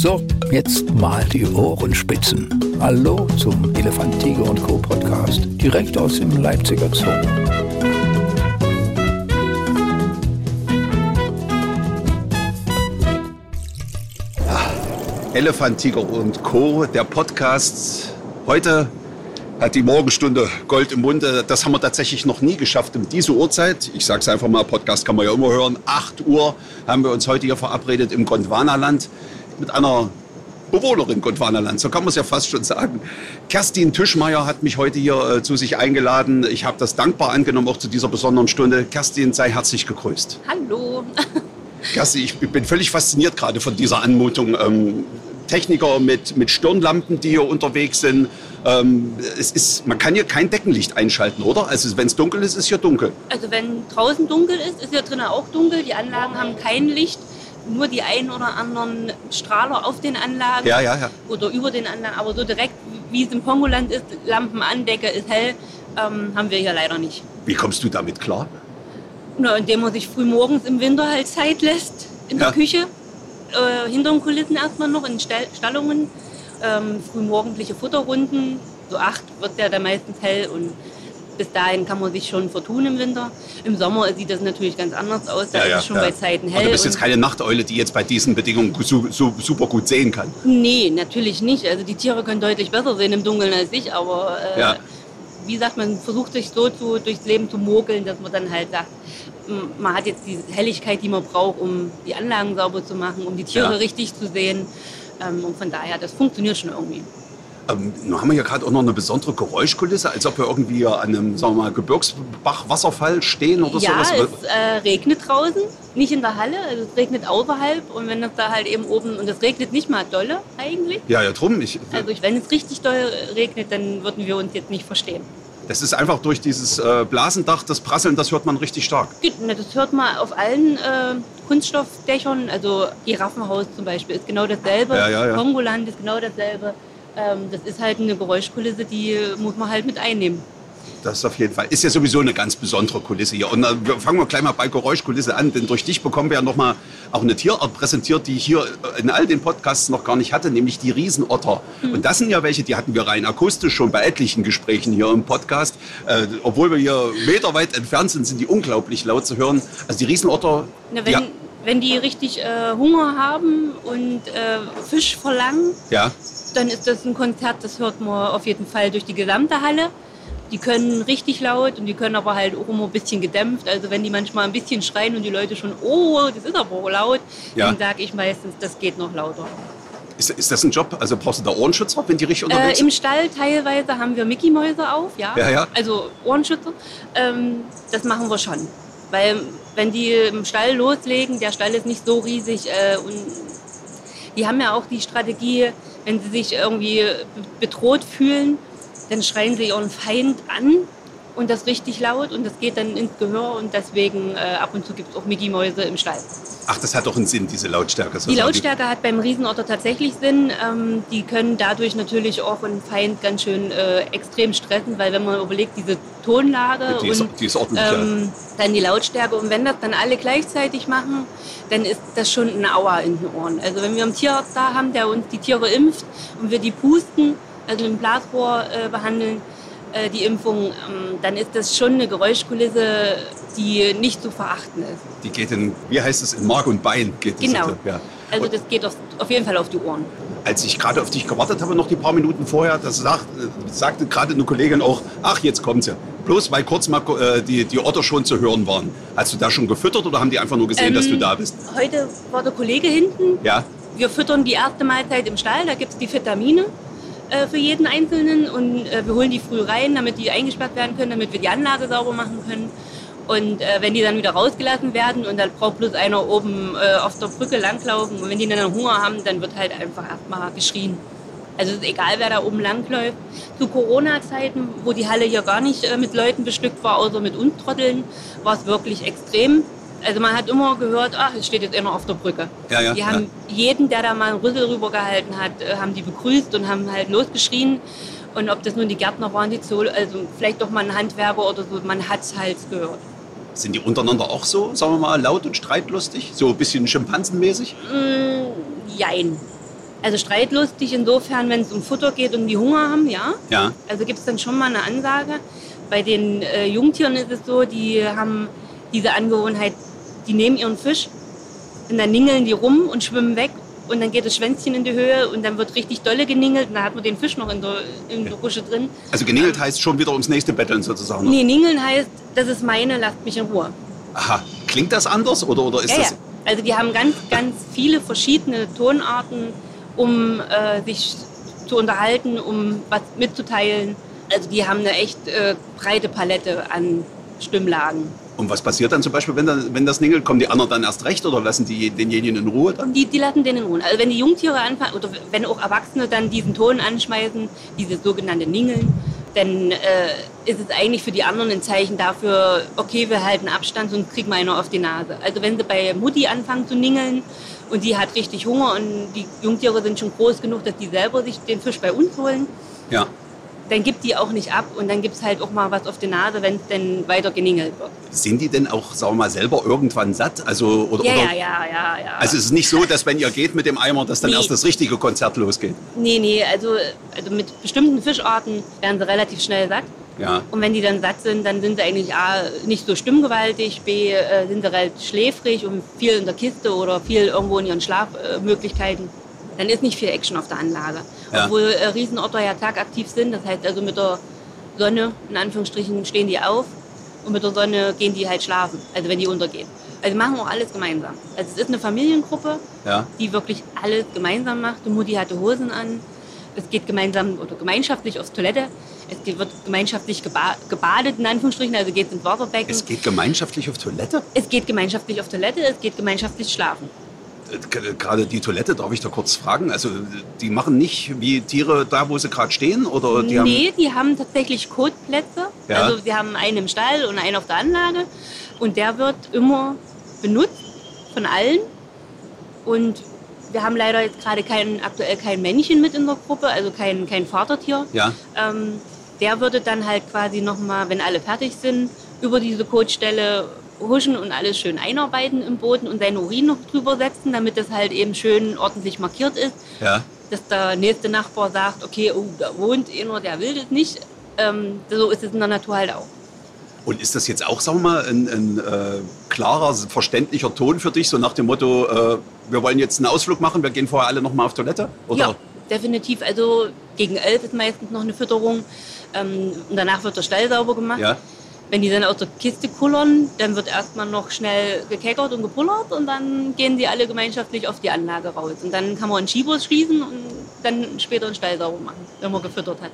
So, jetzt mal die Ohrenspitzen. Hallo zum Elefant, Tiger und Co. Podcast, direkt aus dem Leipziger Zoo. Elefant, Tiger und Co., der Podcast. Heute hat die Morgenstunde Gold im Munde. Das haben wir tatsächlich noch nie geschafft um diese Uhrzeit. Ich sage es einfach mal, Podcast kann man ja immer hören. 8 Uhr haben wir uns heute hier verabredet im Gondwanaland mit einer Bewohnerin Gondwanaland, so kann man es ja fast schon sagen. Kerstin Tischmeier hat mich heute hier äh, zu sich eingeladen. Ich habe das dankbar angenommen, auch zu dieser besonderen Stunde. Kerstin, sei herzlich gegrüßt. Hallo. Kerstin, ich bin völlig fasziniert gerade von dieser Anmutung. Ähm, Techniker mit, mit Stirnlampen, die hier unterwegs sind. Ähm, es ist, man kann hier kein Deckenlicht einschalten, oder? Also wenn es dunkel ist, ist hier dunkel. Also wenn draußen dunkel ist, ist hier drinnen auch dunkel. Die Anlagen haben kein Licht. Nur die ein oder anderen Strahler auf den Anlagen Ja, ja, ja. oder über den Anlagen. Aber so direkt, wie es im Pongoland ist, Lampen an, Decke ist hell, ähm, haben wir hier leider nicht. Wie kommst du damit klar? Na, indem man sich früh morgens im Winter halt Zeit lässt in der. Küche. Äh, hinter den Kulissen erstmal noch in Stall Stallungen. Ähm, frühmorgendliche Futterrunden. So acht wird der dann meistens hell und bis dahin kann man sich schon vertun im Winter. Im Sommer sieht das natürlich ganz anders aus. Da ist es schon bei Zeiten hell. Aber du bist jetzt keine Nachteule, die jetzt bei diesen Bedingungen su su super gut sehen kann. Nee, natürlich nicht. Also die Tiere können deutlich besser sehen im Dunkeln als ich, aber äh, Ja. wie gesagt, man versucht sich so zu, durchs Leben zu mogeln, dass man dann halt sagt, man hat jetzt die Helligkeit, die man braucht, um die Anlagen sauber zu machen, um die Tiere Ja. richtig zu sehen. Ähm, und von daher, das funktioniert schon irgendwie. Ähm, nun haben wir hier gerade auch noch eine besondere Geräuschkulisse, als ob wir irgendwie an einem sagen wir mal, Gebirgsbach-Wasserfall stehen oder ja, sowas. es äh, regnet draußen, nicht in der Halle, also es regnet außerhalb. Und wenn das da halt eben oben, und es regnet nicht mal dolle eigentlich. Ja, ja, drum. Ich, Also wenn es richtig doll regnet, dann würden wir uns jetzt nicht verstehen. das ist einfach durch dieses äh, Blasendach, das Prasseln, das hört man richtig stark. Das hört man auf allen äh, Kunststoffdächern. Also Giraffenhaus zum Beispiel ist genau dasselbe. Ja, ja, ja. Kongoland ist genau dasselbe. Ähm, das ist halt eine Geräuschkulisse, die muss man halt mit einnehmen. Das auf jeden Fall. Ist ja sowieso eine ganz besondere Kulisse hier. Und äh, wir fangen wir gleich mal bei Geräuschkulisse an, denn durch dich bekommen wir ja nochmal auch eine Tierart präsentiert, die ich hier äh, in all den Podcasts noch gar nicht hatte, nämlich die Riesenotter. Und das sind ja welche, die hatten wir rein akustisch schon bei etlichen Gesprächen hier im Podcast. Äh, obwohl wir hier meterweit entfernt sind, sind die unglaublich laut zu hören. Also die Riesenotter, Na, wenn, ja, wenn die richtig äh, Hunger haben und äh, Fisch verlangen, ja, dann ist das ein Konzert, das hört man auf jeden Fall durch die gesamte Halle. Die können richtig laut und die können aber halt auch immer ein bisschen gedämpft. Also wenn die manchmal ein bisschen schreien und die Leute schon, oh, das ist aber laut, Ja. dann sage ich meistens, das geht noch lauter. ist, ist das ein Job? Also brauchst du da Ohrenschützer, wenn die richtig Äh, unterwegs Im sind? Stall teilweise haben wir Mickey-Mäuse auf, ja. Ja, ja. Also Ohrenschützer. Ähm, das machen wir schon. Weil wenn die im Stall loslegen, der Stall ist nicht so riesig äh, und die haben ja auch die Strategie, wenn sie sich irgendwie bedroht fühlen, dann schreien sie ihren Feind an und das richtig laut und das geht dann ins Gehör und deswegen äh, ab und zu gibt es auch Mickey-Mäuse im Stall. Ach, das hat doch einen Sinn, diese Lautstärke. Die Lautstärke hat beim Riesenotter tatsächlich Sinn. Ähm, die können dadurch natürlich auch einen Feind ganz schön äh, extrem stressen, weil wenn man überlegt, diese Tonlage Die ist, und die ist ordentlich. ähm, dann die Lautstärke und wenn das dann alle gleichzeitig machen, dann ist das schon eine Aua in den Ohren. Also wenn wir einen Tierarzt da haben, der uns die Tiere impft und wir die pusten, also dem Blasrohr äh, behandeln, äh, die Impfung, ähm, dann ist das schon eine Geräuschkulisse, die nicht zu verachten ist. Die geht in, wie heißt es, in Mark und Bein geht diese, Genau. Ja. Also das geht auf, auf jeden Fall auf die Ohren. als ich gerade auf dich gewartet habe, noch die paar Minuten vorher, das sagt, äh, sagte gerade eine Kollegin auch, ach, jetzt kommt sie. Bloß weil kurz mal äh, die, die Otter schon zu hören waren. Hast du da schon gefüttert oder haben die einfach nur gesehen, dass du Ähm, da bist? Heute war der Kollege hinten. Ja, Wir füttern die erste Mahlzeit im Stall. Da gibt es die Vitamine äh, für jeden Einzelnen. Und äh, wir holen die früh rein, damit die eingesperrt werden können, damit wir die Anlage sauber machen können. Und äh, wenn die dann wieder rausgelassen werden und dann braucht bloß einer oben äh, auf der Brücke langlaufen und wenn die dann Hunger haben, dann wird halt einfach erstmal geschrien. Also es ist egal, wer da oben langläuft. Zu Corona-Zeiten, wo die Halle hier gar nicht äh, mit Leuten bestückt war, außer mit uns Trotteln, war es wirklich extrem. Also man hat immer gehört, ach, es steht jetzt einer auf der Brücke. Ja, ja, die ja. haben jeden, der da mal einen Rüssel rübergehalten hat, äh, haben die begrüßt und haben halt losgeschrien. Und ob das nun die Gärtner waren, die Zoll, also vielleicht doch mal ein Handwerker oder so, man hat es halt gehört. Sind die untereinander auch so, sagen wir mal, laut und streitlustig? So ein bisschen schimpansenmäßig? Mm, jein. Also streitlustig insofern, wenn es um Futter geht und die Hunger haben, ja. Ja. Also gibt es dann schon mal eine Ansage. Bei den äh, Jungtieren ist es so, die haben diese Angewohnheit, die nehmen ihren Fisch und dann ningeln die rum und schwimmen weg und dann geht das Schwänzchen in die Höhe und dann wird richtig dolle geningelt und dann hat man den Fisch noch in der, in der Rusche drin. Also geningelt heißt schon wieder ums nächste Betteln sozusagen. Nee, ningeln heißt, das ist meine, lasst mich in Ruhe. Aha. Klingt das anders oder, oder ist Ja, das... ja. Also die haben ganz, ganz viele verschiedene Tonarten, um äh, sich zu unterhalten, um was mitzuteilen. Also die haben eine echt äh, breite Palette an Stimmlagen. Und was passiert dann zum Beispiel, wenn, da, wenn das ningelt? Kommen die anderen dann erst recht oder lassen die denjenigen in Ruhe dann? Die, die lassen den in Ruhe. Also wenn die Jungtiere anfangen, oder wenn auch Erwachsene dann diesen Ton anschmeißen, diese sogenannte Ningeln, dann äh, ist es eigentlich für die anderen ein Zeichen dafür, okay, wir halten Abstand, sonst kriegen wir einer auf die Nase. Also wenn sie bei Mutti anfangen zu ningeln und die hat richtig Hunger und die Jungtiere sind schon groß genug, dass die selber sich den Fisch bei uns holen, Ja. Dann gibt die auch nicht ab und dann gibt es halt auch mal was auf die Nase, wenn es denn weiter geningelt wird. Sind die denn auch, sagen wir mal, selber irgendwann satt? Also, oder, Ja, oder, ja, ja, ja, ja. Also es ist nicht so, dass wenn ihr geht mit dem Eimer, dass dann Nee. erst das richtige Konzert losgeht. nee, nee, also, also mit bestimmten Fischarten werden sie relativ schnell satt. Ja. Und wenn die dann satt sind, dann sind sie eigentlich A, nicht so stimmgewaltig, B, äh, sind sie relativ schläfrig und viel in der Kiste oder viel irgendwo in ihren Schlafmöglichkeiten. Dann ist nicht viel Action auf der Anlage. Ja. Obwohl äh, Riesenotter ja tagaktiv sind, das heißt also mit der Sonne, in Anführungsstrichen, stehen die auf und mit der Sonne gehen die halt schlafen, also wenn die untergehen. Also wir machen auch alles gemeinsam. Also es ist eine Familiengruppe, Ja. die wirklich alles gemeinsam macht. Die Mutti hatte Hosen an. Es geht gemeinsam oder gemeinschaftlich aufs Toilette. Es geht, wird gemeinschaftlich geba gebadet, in Anführungsstrichen, also geht ins Wasserbecken. Es geht gemeinschaftlich auf Toilette? es geht gemeinschaftlich auf Toilette, es geht gemeinschaftlich schlafen. Äh, g- Gerade die Toilette, darf ich da kurz fragen? Also die machen nicht wie Tiere da, wo sie gerade stehen? Oder die haben, nee, die haben tatsächlich Kotplätze. Ja. Also wir haben einen im Stall und einen auf der Anlage. Und der wird immer benutzt von allen. Und wir haben leider jetzt gerade kein, aktuell kein Männchen mit in der Gruppe, also kein, kein Vatertier. Ja. Ähm, der würde dann halt quasi nochmal, wenn alle fertig sind, über diese Kotstelle huschen und alles schön einarbeiten im Boden und seinen Urin noch drüber setzen, damit das halt eben schön ordentlich markiert ist. Ja. Dass der nächste Nachbar sagt, okay, oh, da wohnt einer, der will das nicht. Ähm, so ist es in der Natur halt auch. Und ist das jetzt auch, sagen wir mal, ein, ein äh, klarer, verständlicher Ton für dich, so nach dem Motto, äh, wir wollen jetzt einen Ausflug machen, wir gehen vorher alle nochmal auf Toilette? Oder? Ja, definitiv. Also gegen elf ist meistens noch eine Fütterung. Ähm, und danach wird der Stall sauber gemacht. Ja. Wenn die dann aus der Kiste kullern, dann wird erstmal noch schnell gekeckert und gepullert und dann gehen die alle gemeinschaftlich auf die Anlage raus. Und dann kann man einen Skibus schließen und dann später einen Stall sauber machen, wenn man gefüttert hat.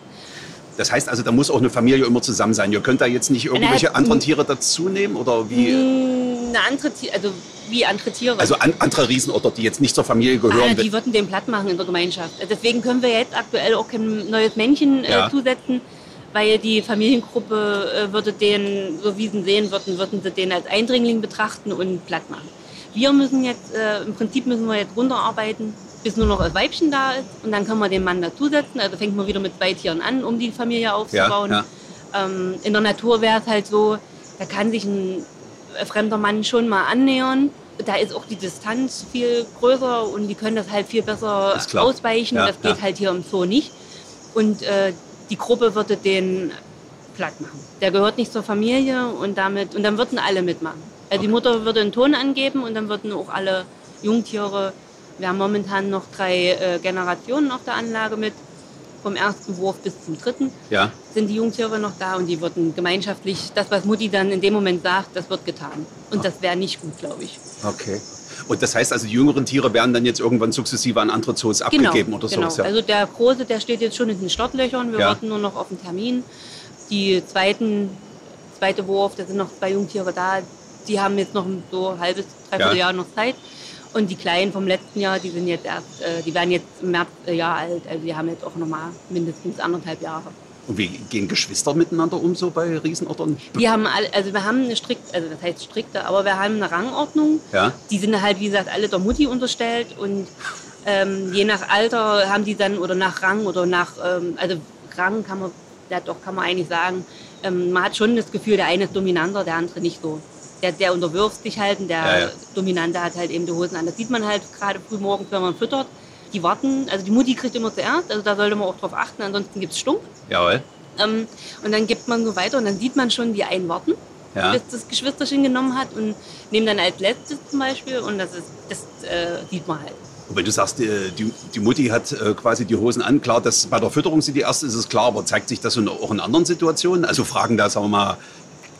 Das heißt also, da muss auch eine Familie immer zusammen sein. Ihr könnt da jetzt nicht irgendwelche Na, anderen Tiere dazu nehmen? Oder wie? Eine andere, also wie andere Tiere. Also an, andere Riesenotter, die jetzt nicht zur Familie gehören. Ah, die würden den platt machen in der Gemeinschaft. Deswegen können wir jetzt aktuell auch kein neues Männchen äh, Ja. zusetzen, weil die Familiengruppe äh, würde den, so wie sie ihn sehen würden, würden sie den als Eindringling betrachten und platt machen. Wir müssen jetzt, äh, im Prinzip müssen wir jetzt runterarbeiten, bis nur noch ein Weibchen da ist und dann können wir den Mann dazusetzen. Also fängt man wieder mit zwei Tieren an, um die Familie aufzubauen. ja. Ähm, in der Natur wäre es halt so, da kann sich ein fremder Mann schon mal annähern. Da ist auch die Distanz viel größer und die können das halt viel besser ausweichen. Ja, das geht ja. halt hier im Zoo nicht. Und äh, die Gruppe würde den platt machen. Der gehört nicht zur Familie und damit und dann würden alle mitmachen. Also die Mutter würde einen Ton angeben und dann würden auch alle Jungtiere. Wir haben momentan noch drei äh, Generationen auf der Anlage mit, vom ersten Wurf bis zum dritten Ja. sind die Jungtiere noch da und die würden gemeinschaftlich, das, was Mutti dann in dem Moment sagt, das wird getan. Und das wäre nicht gut, glaube ich. Okay. Und das heißt also, die jüngeren Tiere werden dann jetzt irgendwann sukzessive an andere Zoos Genau, abgegeben oder genau. sowas? Ja. Also der Große, der steht jetzt schon in den Startlöchern. Wir Ja. warten nur noch auf den Termin. Die zweiten, zweite Wurf, da sind noch zwei Jungtiere da. Die haben jetzt noch so ein halbes, dreiviertel Ja. Jahr noch Zeit. Und die Kleinen vom letzten Jahr, die sind jetzt erst, äh, die werden jetzt im März äh, Jahr alt. Also die haben jetzt auch noch mal mindestens anderthalb Jahre. Und wie gehen Geschwister miteinander um so bei Riesenottern? Die haben alle, also wir haben eine strikte, also das heißt strikte, aber wir haben eine Rangordnung. Ja. Die sind halt, wie gesagt, alle der Mutti unterstellt und ähm, je nach Alter haben die dann oder nach Rang oder nach, ähm, also Rang kann man, ja doch kann man eigentlich sagen, ähm, man hat schon das Gefühl, der eine ist dominanter, der andere nicht so. Der, der unterwirft sich halt und der Ja, ja. Dominante hat halt eben die Hosen an. Das sieht man halt gerade früh morgens, wenn man füttert. Die warten, also die Mutti kriegt immer zuerst, also da sollte man auch drauf achten, ansonsten gibt es Stunk. Jawohl. Ähm, und dann gibt man so weiter und dann sieht man schon die einen warten, Ja. bis das Geschwisterchen genommen hat und nehmen dann als letztes zum Beispiel und das, ist, das äh, sieht man halt. Und wenn du sagst, die, die, die Mutti hat äh, quasi die Hosen an, klar, dass bei der Fütterung sie die erste ist, ist klar, aber zeigt sich das in, auch in anderen Situationen? Also fragen da, sagen wir mal,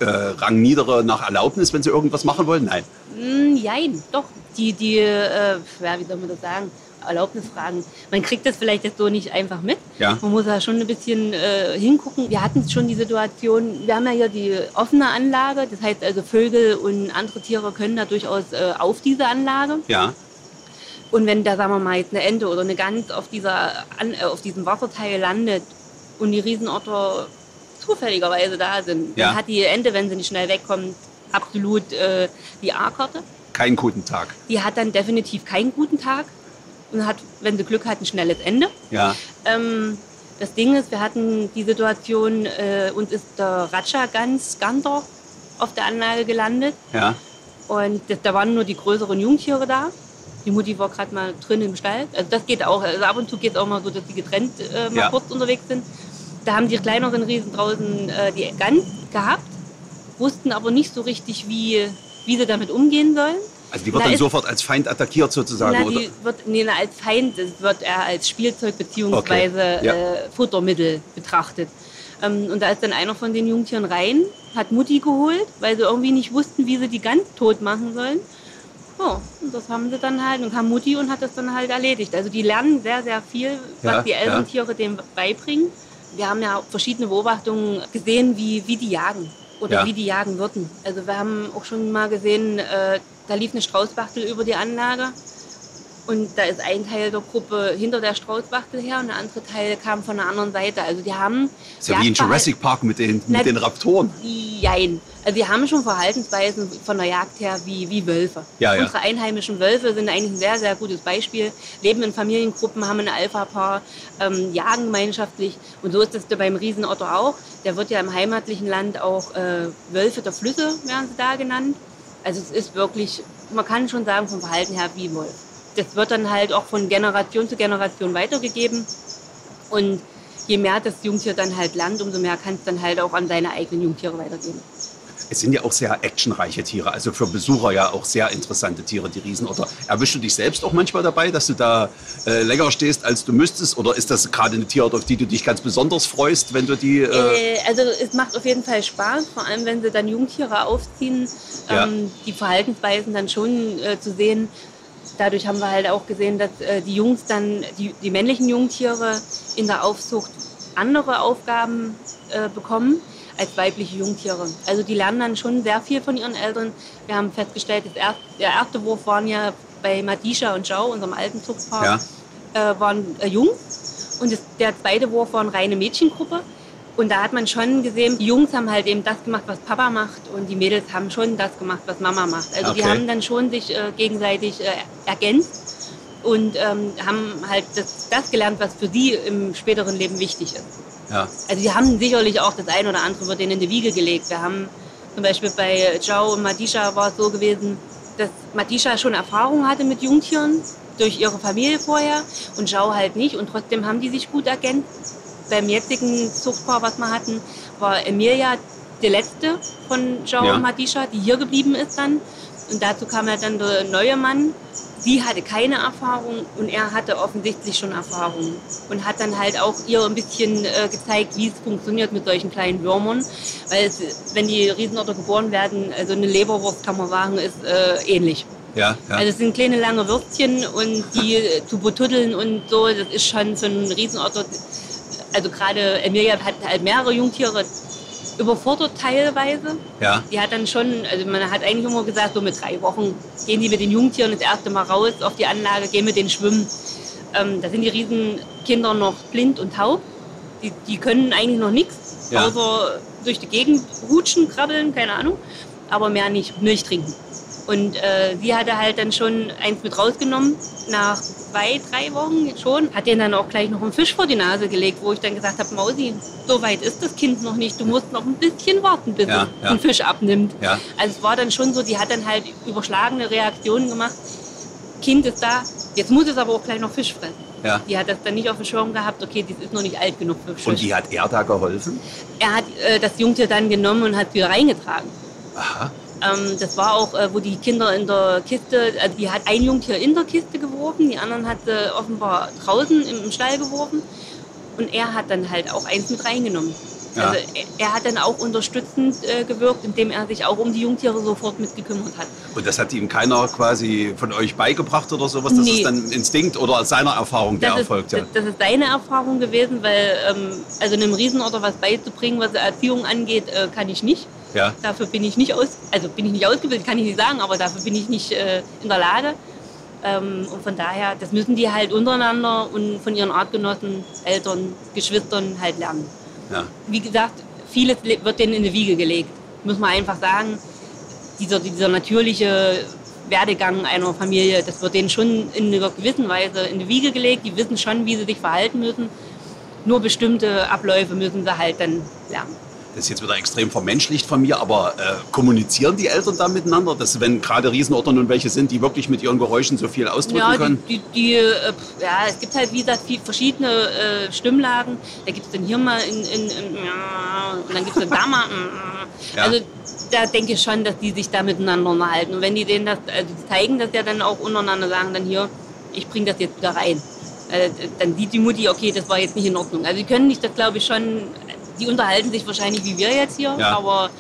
äh, Rangniedere nach Erlaubnis, wenn sie irgendwas machen wollen? Nein. Mm, jein, doch. Die, die äh, ja, wie soll man das sagen, Erlaubnisfragen. Man kriegt das vielleicht jetzt so nicht einfach mit. Ja. Man muss da schon ein bisschen äh, hingucken. Wir hatten schon die Situation, wir haben ja hier die offene Anlage, das heißt also Vögel und andere Tiere können da durchaus äh, auf diese Anlage. Ja. Und wenn da, sagen wir mal, jetzt eine Ente oder eine Gans auf, dieser, an, äh, auf diesem Wasserteil landet und die Riesenotter zufälligerweise da sind, Ja. dann hat die Ente, wenn sie nicht schnell wegkommt, absolut äh, die A-Karte. Keinen guten Tag. Die hat dann definitiv keinen guten Tag und hat, wenn sie Glück hat, ein schnelles Ende. Ja. Ähm, das Ding ist, wir hatten die Situation, äh, uns ist der Ratscha ganz Gander auf der Anlage gelandet Ja. und das, da waren nur die größeren Jungtiere da. Die Mutti war gerade mal drin im Stall. Also das geht auch. Also ab und zu geht es auch mal so, dass die getrennt äh, mal Ja. kurz unterwegs sind. Da haben die kleineren Riesen draußen äh, die Gans gehabt, wussten aber nicht so richtig, wie, wie sie damit umgehen sollen. Also die wird Na, dann sofort als Feind attackiert sozusagen, Na, oder? wird nee, na, als Feind, wird er als Spielzeug bzw. Okay, ja. äh, Futtermittel betrachtet. Ähm, und da ist dann einer von den Jungtieren rein, hat Mutti geholt, weil sie irgendwie nicht wussten, wie sie die ganz tot machen sollen. Ja, und das haben sie dann halt und kam Mutti und hat das dann halt erledigt. Also die lernen sehr, sehr viel, was Ja, die ja. Elterntiere dem beibringen. Wir haben ja verschiedene Beobachtungen gesehen, wie, wie die jagen oder Ja. wie die jagen würden. Also wir haben auch schon mal gesehen, äh, da lief eine Straußbachtel über die Anlage und da ist ein Teil der Gruppe hinter der Straußbachtel her und der andere Teil kam von der anderen Seite. Also die haben ist ja wie in Jurassic Park mit den, Na, mit den Raptoren. Jein. Also die haben schon Verhaltensweisen von der Jagd her wie, wie Wölfe. Ja, ja. Unsere einheimischen Wölfe sind eigentlich ein sehr, sehr gutes Beispiel. Leben in Familiengruppen, haben ein Alpha-Paar, ähm, jagen gemeinschaftlich. Und so ist es beim Riesenotter auch. Der wird ja im heimatlichen Land auch äh, Wölfe der Flüsse, werden sie da genannt. Also es ist wirklich, man kann schon sagen, vom Verhalten her wie Wolf. Das wird dann halt auch von Generation zu Generation weitergegeben. Und je mehr das Jungtier dann halt lernt, umso mehr kann es dann halt auch an seine eigenen Jungtiere weitergeben. Es sind ja auch sehr actionreiche Tiere, also für Besucher ja auch sehr interessante Tiere, die Riesenotter. Erwischst du dich selbst auch manchmal dabei, dass du da äh, länger stehst, als du müsstest? Oder ist das gerade eine Tierart, auf die du dich ganz besonders freust, wenn du die... Äh, Äh, also es macht auf jeden Fall Spaß, vor allem wenn sie dann Jungtiere aufziehen, Ja. ähm, die Verhaltensweisen dann schon äh, zu sehen. Dadurch haben wir halt auch gesehen, dass äh, die Jungs dann, die, die männlichen Jungtiere in der Aufzucht andere Aufgaben äh, bekommen als weibliche Jungtiere. Also die lernen dann schon sehr viel von ihren Eltern. Wir haben festgestellt, das erste, der erste Wurf waren ja bei Madisha und Zhao, unserem alten Zuchtpaar, äh, waren äh, jung. Und das, der zweite Wurf war eine reine Mädchengruppe. Und da hat man schon gesehen, die Jungs haben halt eben das gemacht, was Papa macht und die Mädels haben schon das gemacht, was Mama macht. Also die Okay. haben dann schon sich äh, gegenseitig äh, ergänzt und ähm, haben halt das, das gelernt, was für sie im späteren Leben wichtig ist. ja. Also die haben sicherlich auch das ein oder andere wird denen in die Wiege gelegt. Wir haben zum Beispiel bei Zhao und Madisha war es so gewesen, dass Madisha schon Erfahrung hatte mit Jungtieren durch ihre Familie vorher und Zhao halt nicht und trotzdem haben die sich gut ergänzt. Beim jetzigen Zuchtpaar, was wir hatten, war Emilia die letzte von Zhao Ja. und Madisha, die hier geblieben ist dann. Und dazu kam ja dann der neue Mann. Sie hatte keine Erfahrung und er hatte offensichtlich schon Erfahrung und hat dann halt auch ihr ein bisschen äh, gezeigt, wie es funktioniert mit solchen kleinen Würmern. Weil es, wenn die Riesenotter geboren werden, also eine Leberwurst kann man sagen, ist äh, ähnlich. Ja, ja. Also es sind kleine lange Würstchen und die äh, zu betuddeln und so, das ist schon für einen Riesenotter, also gerade Emilia hat halt mehrere Jungtiere überfordert teilweise. ja. Die hat dann schon, also man hat eigentlich immer gesagt, so mit drei Wochen gehen die mit den Jungtieren das erste Mal raus auf die Anlage, gehen mit denen schwimmen. Ähm, da sind die Riesenkinder noch blind und taub. Die, die können eigentlich noch nichts, Ja. außer durch die Gegend rutschen, krabbeln, keine Ahnung. Aber mehr nicht, Milch trinken. Und äh, sie hatte halt dann schon eins mit rausgenommen, nach zwei, drei Wochen schon. Hat denen dann auch gleich noch einen Fisch vor die Nase gelegt, wo ich dann gesagt habe, Mausi, so weit ist das Kind noch nicht. Du musst noch ein bisschen warten, bis Ja, es ja. den Fisch abnimmt. Ja. Also es war dann schon so, die hat dann halt überschlagene Reaktionen gemacht. Kind ist da, jetzt muss es aber auch gleich noch Fisch fressen. Ja. Die hat das dann nicht auf dem Schirm gehabt, okay, das ist noch nicht alt genug für Fisch. Und wie hat er da geholfen? er hat äh, das Jungtier dann genommen und hat es wieder reingetragen. Aha. Ähm, das war auch, äh, wo die Kinder in der Kiste, also die hat ein Jungtier in der Kiste geworfen, die anderen hat sie offenbar draußen im, im Stall geworfen. Und er hat dann halt auch eins mit reingenommen. Ja. Also er, er hat dann auch unterstützend äh, gewirkt, indem er sich auch um die Jungtiere sofort mitgekümmert hat. Und das hat ihm keiner quasi von euch beigebracht oder sowas? Das Nee. ist dann Instinkt oder aus seiner Erfahrung, der Das ist, erfolgt? Ja. das, das ist deine Erfahrung gewesen, weil ähm, also einem Riesenorter was beizubringen, was Erziehung angeht, äh, kann ich nicht. Ja. Dafür bin ich nicht aus, also bin ich nicht ausgebildet, kann ich nicht sagen, aber dafür bin ich nicht äh, in der Lage. Ähm, und von daher, das müssen die halt untereinander und von ihren Artgenossen, Eltern, Geschwistern halt lernen. Ja. Wie gesagt, vieles le- wird denen in die Wiege gelegt. Muss man einfach sagen, dieser, dieser natürliche Werdegang einer Familie, das wird denen schon in einer gewissen Weise in die Wiege gelegt. Die wissen schon, wie sie sich verhalten müssen. Nur bestimmte Abläufe müssen sie halt dann lernen. Das ist jetzt wieder extrem vermenschlicht von mir, aber äh, kommunizieren die Eltern da miteinander? Dass wenn gerade Riesenorter nun welche sind, die wirklich mit ihren Geräuschen so viel ausdrücken Ja, können? die, die, äh, ja, es gibt halt wie gesagt viel, verschiedene äh, Stimmlagen. Da gibt es dann hier mal in, in, in und dann gibt es dann da mal. mm, Ja. Also da denke ich schon, dass die sich da miteinander unterhalten. Und wenn die denen das, also die zeigen das ja dann auch untereinander, sagen dann hier, ich bringe das jetzt wieder rein. Äh, dann sieht die Mutti, okay, das war jetzt nicht in Ordnung. Also die können nicht, das glaube ich schon, die unterhalten sich wahrscheinlich wie wir jetzt hier, Ja. aber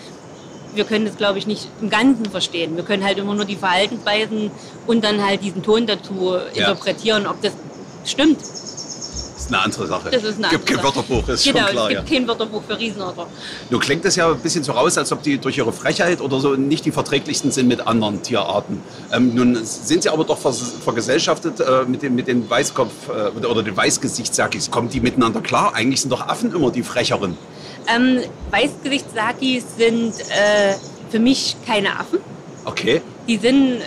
wir können das, glaube ich, nicht im Ganzen verstehen. Wir können halt immer nur die Verhaltensweisen und dann halt diesen Ton dazu interpretieren, ob das stimmt. Ist eine andere Sache. Das ist eine gibt kein andere. Wörterbuch, ist genau, schon klar. es Ja. gibt kein Wörterbuch für Riesenotter. Nun klingt es ja ein bisschen so raus, als ob die durch ihre Frechheit oder so nicht die verträglichsten sind mit anderen Tierarten. Ähm, nun sind sie aber doch vergesellschaftet äh, mit, dem, mit den Weißkopf äh, oder dem Weißgesicht, sag ich. Kommen die miteinander klar? Eigentlich sind doch Affen immer die Frecheren. Ähm, Weißgesichtssakis sind äh, für mich keine Affen. Okay. Die sind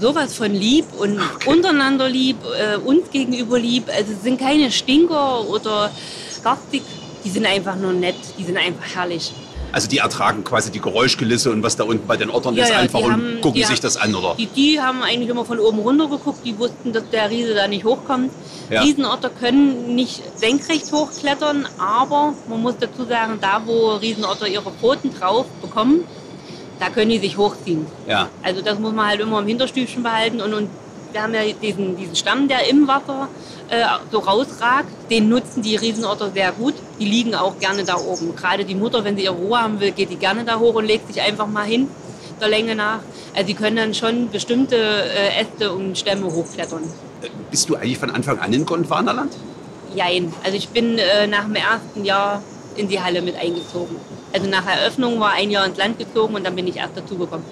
sowas von lieb und Okay. untereinander lieb, äh, uns gegenüber lieb. Also es sind keine Stinker oder garstig. Die sind einfach nur nett, die sind einfach herrlich. Also die ertragen quasi die Geräuschkulisse und was da unten bei den Ottern Ja, ist ja, einfach und haben- gucken sich haben- das an, oder? Die, die haben eigentlich immer von oben runter geguckt, die wussten, dass der Riese da nicht hochkommt. Ja. Riesenotter können nicht senkrecht hochklettern, aber man muss dazu sagen, da wo Riesenotter ihre Pfoten drauf bekommen, da können die sich hochziehen. Ja. Also das muss man halt immer im Hinterstübchen behalten und, und wir haben ja diesen, diesen Stamm, der im Wasser äh, so rausragt. Den nutzen die Riesenotter sehr gut. Die liegen auch gerne da oben. Gerade die Mutter, wenn sie ihre Ruhe haben will, geht die gerne da hoch und legt sich einfach mal hin, der Länge nach. Also die können dann schon bestimmte äh, Äste und Stämme hochklettern. Äh, Bist du eigentlich von Anfang an in Gondwanaland? Jein. Also ich bin äh, nach dem ersten Jahr in die Halle mit eingezogen. Also nach Eröffnung war ein Jahr ins Land gezogen und dann bin ich erst dazugekommen.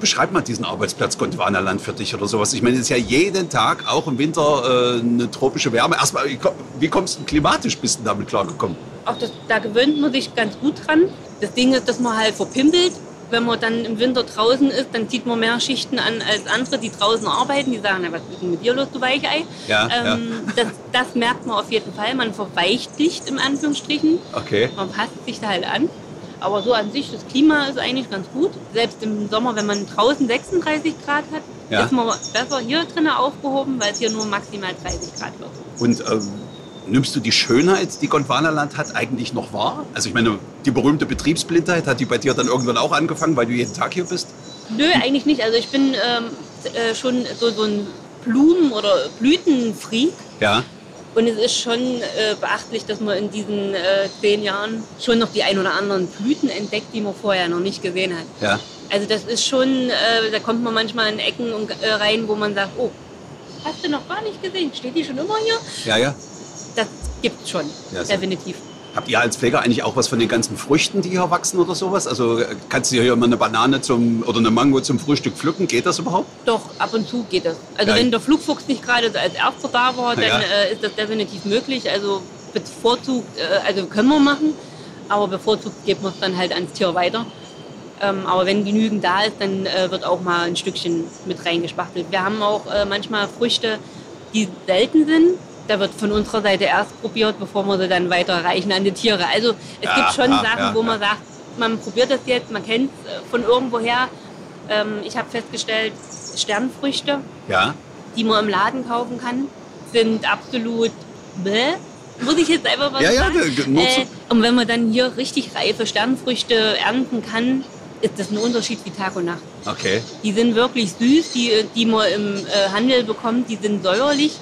Beschreib mal diesen Arbeitsplatz Gondwanaland für dich oder sowas. Ich meine, es ist ja jeden Tag, auch im Winter, äh, eine tropische Wärme. Erstmal, wie komm- wie kommst du klimatisch, bist du damit klargekommen? Auch das, da gewöhnt man sich ganz gut dran. Das Ding ist, dass man halt verpimpelt. Wenn man dann im Winter draußen ist, dann zieht man mehr Schichten an als andere, die draußen arbeiten. Die sagen, na, was ist denn mit dir los, du Weichei? Ja, ähm, Das, das merkt man auf jeden Fall. Man verweichlicht im Anführungsstrichen. Okay. Man passt sich da halt an. Aber so an sich, das Klima ist eigentlich ganz gut. Selbst im Sommer, wenn man draußen 36 Grad hat, Ja. ist man besser hier drinnen aufgehoben, weil es hier nur maximal 30 Grad wird. Und ähm, nimmst du die Schönheit, die Gondwanaland hat, eigentlich noch wahr? Also ich meine, die berühmte Betriebsblindheit, hat die bei dir dann irgendwann auch angefangen, weil du jeden Tag hier bist? Nö, eigentlich nicht. Also ich bin ähm, äh, schon so, so ein Blumen- oder Blütenfreak. Ja. Und es ist schon äh, beachtlich, dass man in diesen äh, zehn Jahren schon noch die ein oder anderen Blüten entdeckt, die man vorher noch nicht gesehen hat. Ja. Also das ist schon, äh, da kommt man manchmal in Ecken und, äh, rein, wo man sagt, oh, hast du noch gar nicht gesehen? Steht die schon immer hier? Ja, ja. Das gibt's schon, Ja, so. Habt ihr als Pfleger eigentlich auch was von den ganzen Früchten, die hier wachsen oder sowas? Also äh, kannst du hier mal eine Banane zum, oder eine Mango zum Frühstück pflücken? Geht das überhaupt? Doch, ab und zu geht das. Also Ja. wenn der Flugfuchs nicht gerade als erster da war, dann Ja. äh, ist das definitiv möglich. Also bevorzugt, äh, also können wir machen, aber bevorzugt geben wir es dann halt ans Tier weiter. Ähm, aber wenn genügend da ist, dann äh, wird auch mal ein Stückchen mit reingespachtelt. Wir haben auch äh, manchmal Früchte, die selten sind. Da wird von unserer Seite erst probiert, bevor wir sie dann weiterreichen an die Tiere. Also es Ja, gibt schon ja, Sachen, ja, wo ja. man sagt, man probiert das jetzt, man kennt es von irgendwoher. Ähm, ich habe festgestellt, Sternfrüchte, Ja. die man im Laden kaufen kann, sind absolut bäh. Muss ich jetzt einfach mal Ja, ja, sagen. zu- äh, und wenn man dann hier richtig reife Sternfrüchte ernten kann, ist das ein Unterschied wie Tag und Nacht. Okay. Die sind wirklich süß, die, die man im äh, Handel bekommt, die sind säuerlich.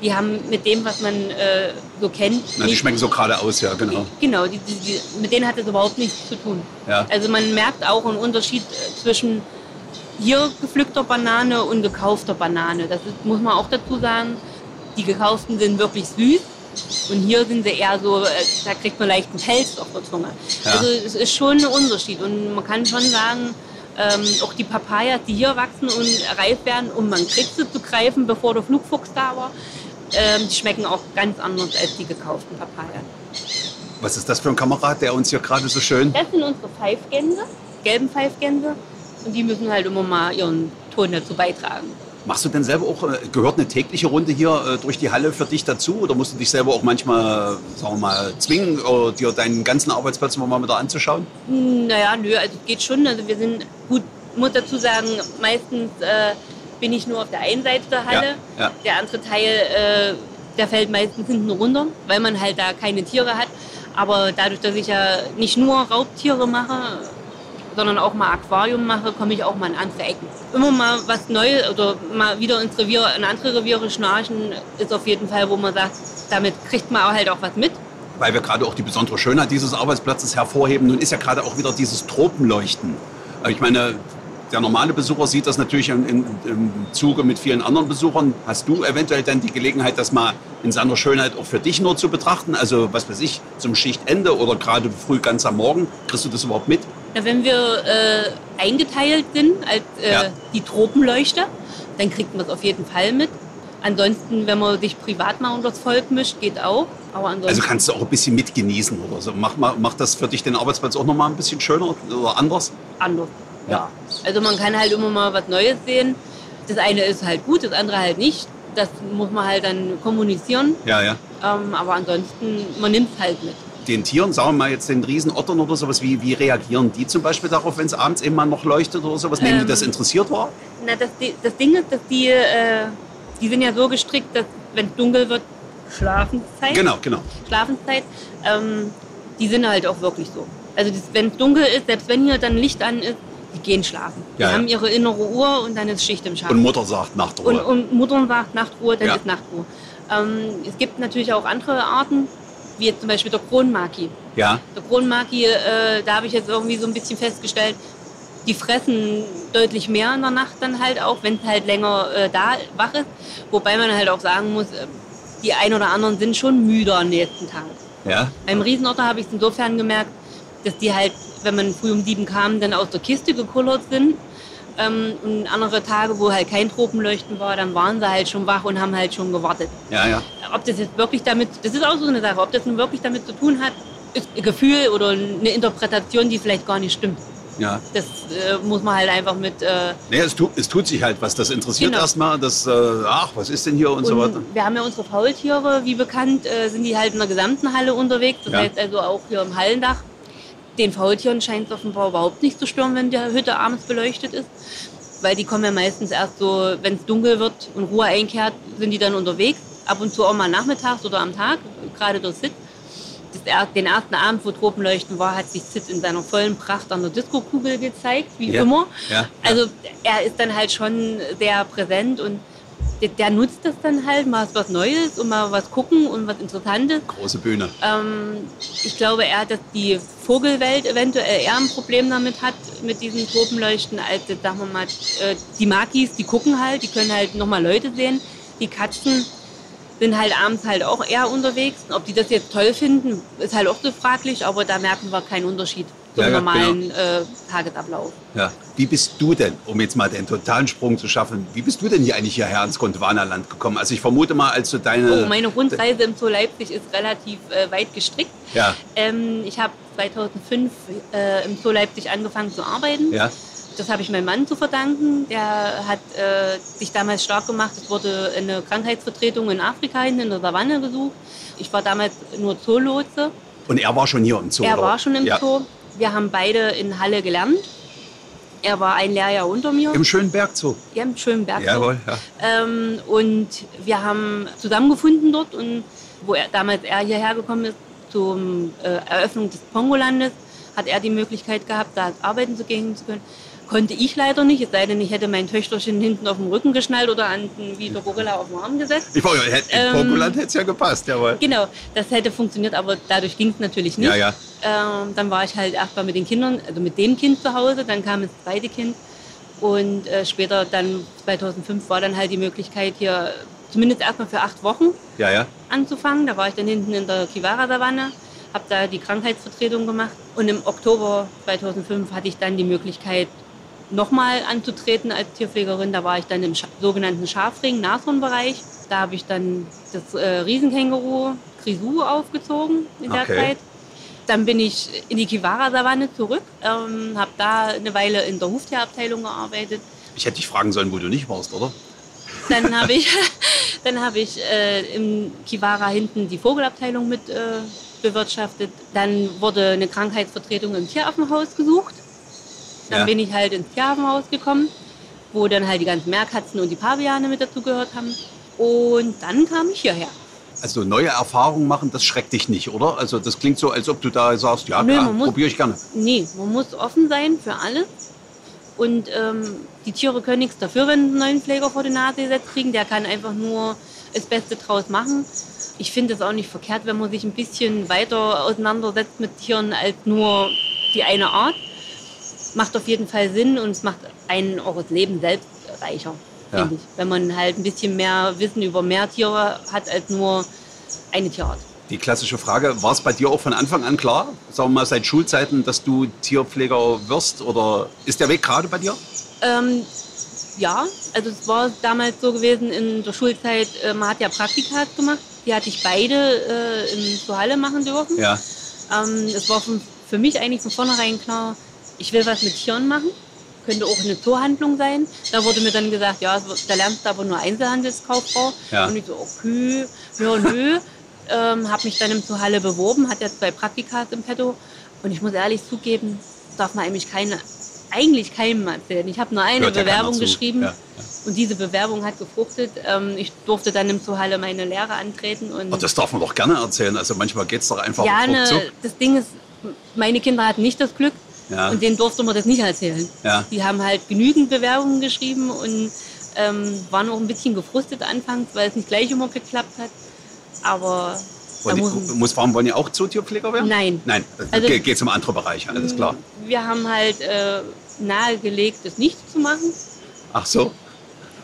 Die haben mit dem, was man äh, so kennt, Na, die schmecken so gerade aus, ja, genau. Genau, die, die, die, mit denen hat das überhaupt nichts zu tun. Ja. Also man merkt auch einen Unterschied äh, zwischen hier gepflückter Banane und gekaufter Banane. Das ist, muss man auch dazu sagen. Die gekauften sind wirklich süß und hier sind sie eher so, äh, da kriegt man leicht einen Pelz auf der Zunge. Ja. Also es ist schon ein Unterschied und man kann schon sagen, ähm, auch die Papayas, die hier wachsen und reif werden, um man kriegt sie zu greifen, bevor der Flugfuchs da war, ähm, die schmecken auch ganz anders als die gekauften Papayas. Was ist das für ein Kamerad, der uns hier gerade so schön... Das sind unsere Pfeifgänse, gelben Pfeifgänse. Und die müssen halt immer mal ihren Ton dazu beitragen. Machst du denn selber auch, äh, gehört eine tägliche Runde hier äh, durch die Halle für dich dazu? Oder musst du dich selber auch manchmal, sagen wir mal, zwingen, oder dir deinen ganzen Arbeitsplatz mal wieder anzuschauen? Hm, Naja, nö, also es geht schon. Also wir sind, gut, muss dazu sagen, meistens äh, bin ich nur auf der einen Seite der Halle. Ja, ja. Der andere Teil, äh, der fällt meistens hinten runter, weil man halt da keine Tiere hat. Aber dadurch, dass ich ja nicht nur Raubtiere mache, sondern auch mal Aquarium mache, komme ich auch mal in andere Ecken. Immer mal was Neues oder mal wieder ins Revier, in andere Reviere schnarchen, ist auf jeden Fall, wo man sagt, damit kriegt man halt auch was mit. Weil wir gerade auch die besondere Schönheit dieses Arbeitsplatzes hervorheben. Nun ist ja gerade auch wieder dieses Tropenleuchten. Aber ich meine, der normale Besucher sieht das natürlich in, in, im Zuge mit vielen anderen Besuchern. Hast du eventuell dann die Gelegenheit, das mal in seiner Schönheit auch für dich nur zu betrachten? Also, was weiß ich, zum Schichtende oder gerade früh ganz am Morgen? Kriegst du das überhaupt mit? Na, wenn wir äh, eingeteilt sind als äh, Ja. die Tropenleuchter, dann kriegt man es auf jeden Fall mit. Ansonsten, wenn man sich privat mal unter das Volk mischt, geht auch. Also kannst du auch ein bisschen mitgenießen oder so. Macht mach, das für dich den Arbeitsplatz auch nochmal ein bisschen schöner oder anders? anders. Ja. Ja. Also man kann halt immer mal was Neues sehen. Das eine ist halt gut, das andere halt nicht. Das muss man halt dann kommunizieren. Ja, ja. Ähm, aber ansonsten, man nimmt es halt mit. Den Tieren, sagen wir mal jetzt den Riesenottern oder sowas, wie, wie reagieren die zum Beispiel darauf, wenn es abends eben mal noch leuchtet oder sowas? Nehmen die Ähm, das interessiert wahr? Na, das, das Ding ist, dass die, äh, die sind ja so gestrickt, dass wenn es dunkel wird, Schlafenszeit. Genau, genau. Schlafenszeit, ähm, die sind halt auch wirklich so. Also wenn es dunkel ist, selbst wenn hier dann Licht an ist, die gehen schlafen. Die ja. haben ihre innere Uhr und dann ist Schicht im Schatten. Und Mutter sagt Nachtruhe. Und, und Mutter sagt Nachtruhe, dann Ja. ist Nachtruhe. Ähm, es gibt natürlich auch andere Arten, wie jetzt zum Beispiel der Kronmaki. ja, Der Kronmaki, äh, da habe ich jetzt irgendwie so ein bisschen festgestellt, die fressen deutlich mehr in der Nacht dann halt auch, wenn es halt länger äh, da wach ist. Wobei man halt auch sagen muss, äh, die ein oder anderen sind schon müder am nächsten Tag. ja. Beim Riesenotter habe ich es insofern gemerkt, dass die halt, wenn man früh um sieben kam, dann aus der Kiste gekullert sind. Ähm, und andere Tage, wo halt kein Tropenleuchten war, dann waren sie halt schon wach und haben halt schon gewartet. Ja, ja. Ob das jetzt wirklich damit, das ist auch so eine Sache, ob das nun wirklich damit zu tun hat, ist ein Gefühl oder eine Interpretation, die vielleicht gar nicht stimmt. ja. Das äh, muss man halt einfach mit. Äh, Nee, es, tu, es tut sich halt was. Das interessiert Genau. erstmal. Das, äh, ach, was ist denn hier und, so weiter. und wir haben ja unsere Faultiere, wie bekannt, äh, sind die halt in der gesamten Halle unterwegs. Das Ja. heißt also auch hier im Hallendach. Den Faultieren scheint es offenbar überhaupt nicht zu stören, wenn die Hütte abends beleuchtet ist. Weil die kommen ja meistens erst so, wenn es dunkel wird und Ruhe einkehrt, sind die dann unterwegs. Ab und zu auch mal nachmittags oder am Tag, gerade durch Sid. Das den ersten Abend, wo Tropenleuchten war, hat sich Sid in seiner vollen Pracht an der Disco-Kugel gezeigt, wie Ja. immer. Ja. Also er ist dann halt schon sehr präsent und der, der nutzt das dann halt, mal was Neues und mal was gucken und was Interessantes. Große Bühne. Ähm, ich glaube eher, dass die Vogelwelt eventuell eher ein Problem damit hat, mit diesen Tropenleuchten, als jetzt, sagen wir mal, äh, die Makis, die gucken halt, die können halt nochmal Leute sehen. Die Katzen sind halt abends halt auch eher unterwegs. Ob die das jetzt toll finden, ist halt auch so fraglich, aber da merken wir keinen Unterschied Ja, ja, normalen äh, Tagesablauf. Ja. Wie bist du denn, um jetzt mal den totalen Sprung zu schaffen, wie bist du denn hier eigentlich hierher ins Gondwanaland gekommen? Also ich vermute mal, als du deine... Oh, meine Rundreise im Zoo Leipzig ist relativ äh, weit gestrickt. Ja, Ähm, ich habe 2005 äh, im Zoo Leipzig angefangen zu arbeiten. ja, Das habe ich meinem Mann zu verdanken. Der hat äh, sich damals stark gemacht. Es wurde eine Krankheitsvertretung in Afrika hinten in der Savanne gesucht. Ich war damals nur Zoolotse. Und er war schon hier im Zoo? er war schon im ja. Zoo. Wir haben beide in Halle gelernt. Er war ein Lehrjahr unter mir. Im schönen Bergzoo. Ja, im schönen Berg. Jawohl, ja. Ähm, und wir haben zusammengefunden dort und wo er damals er hierher gekommen ist zur äh, Eröffnung des Pongolandes, hat er die Möglichkeit gehabt, da arbeiten zu gehen zu können. Konnte ich leider nicht, es sei denn, ich hätte mein Töchterchen hinten auf dem Rücken geschnallt oder an wie der Gorilla auf dem Arm gesetzt. Ich wollte, in Ähm, Pongoland hätte es ja gepasst, jawohl. Genau, das hätte funktioniert, aber dadurch ging es natürlich nicht. Ja, ja. Ähm, dann war ich halt erstmal mit den Kindern, also mit dem Kind zu Hause, dann kam das zweite Kind und äh, später dann 2005 war dann halt die Möglichkeit hier zumindest erstmal für acht Wochen Ja, ja. anzufangen. Da war ich dann hinten in der Kiwara-Savanne, habe da die Krankheitsvertretung gemacht und im Oktober 2005 hatte ich dann die Möglichkeit nochmal anzutreten als Tierpflegerin. Da war ich dann im sogenannten Schafring, Nashornbereich. Da habe ich dann das äh, Riesenkänguru Grisou aufgezogen in der Okay. Zeit. Dann bin ich in die Kiwara-Savanne zurück, ähm, habe da eine Weile in der Huftierabteilung gearbeitet. Ich hätte dich fragen sollen, wo du nicht warst, oder? Dann habe ich, dann habe ich äh, im Kiwara hinten die Vogelabteilung mit äh, bewirtschaftet. Dann wurde eine Krankheitsvertretung im Tieraffenhaus gesucht. Dann Ja. bin ich halt ins Tierhaffenhaus gekommen, wo dann halt die ganzen Meerkatzen und die Paviane mit dazugehört haben. Und dann kam ich hierher. Also neue Erfahrungen machen, das schreckt dich nicht, oder? Also das klingt so, als ob du da sagst, ja, Nö, klar, probiere ich gerne. Nee, man muss offen sein für alles. Und ähm, die Tiere können nichts dafür, wenn sie einen neuen Pfleger vor die Nase gesetzt kriegen. Der kann einfach nur das Beste draus machen. Ich finde es auch nicht verkehrt, wenn man sich ein bisschen weiter auseinandersetzt mit Tieren als nur die eine Art. Macht auf jeden Fall Sinn und es macht einen auch das Leben selbst reicher, Ja. finde ich. Wenn man halt ein bisschen mehr Wissen über mehr Tiere hat als nur eine Tierart. Die klassische Frage, war es bei dir auch von Anfang an klar, sagen wir mal seit Schulzeiten, dass du Tierpfleger wirst oder ist der Weg gerade bei dir? Ähm, ja, also es war damals so gewesen in der Schulzeit, äh, man hat ja Praktikas gemacht. Die hatte ich beide äh, in zur Halle machen dürfen. Ja. Ähm, es war von, für mich eigentlich von vornherein klar, ich will was mit Tieren machen. Könnte auch eine Zoohandlung sein. Da wurde mir dann gesagt, ja, da lernst du aber nur Einzelhandelskauffrau. Ja. Und ich so, okay, ja, nö. ähm, habe mich dann im Zoohalle beworben, hat ja zwei Praktikas im Petto. Und ich muss ehrlich zugeben, darf man eigentlich keine, eigentlich keinem erzählen. Ich habe nur eine Hört Bewerbung geschrieben Ja, und diese Bewerbung hat gefruchtet. Ähm, ich durfte dann im Zoohalle meine Lehre antreten. Und Ach, das darf man doch gerne erzählen. Also manchmal geht es doch einfach ja, ne, das Ding ist, meine Kinder hatten nicht das Glück Ja. und denen durfte man das nicht erzählen. Ja. Die haben halt genügend Bewerbungen geschrieben und ähm, waren auch ein bisschen gefrustet anfangs, weil es nicht gleich immer geklappt hat. Aber Und muss, muss fragen, wollen die auch Zootierpfleger werden? Nein. Nein, Also- geht geht's um andere Bereiche, alles klar. wir haben halt äh, nahegelegt, das nicht zu machen. Ach so,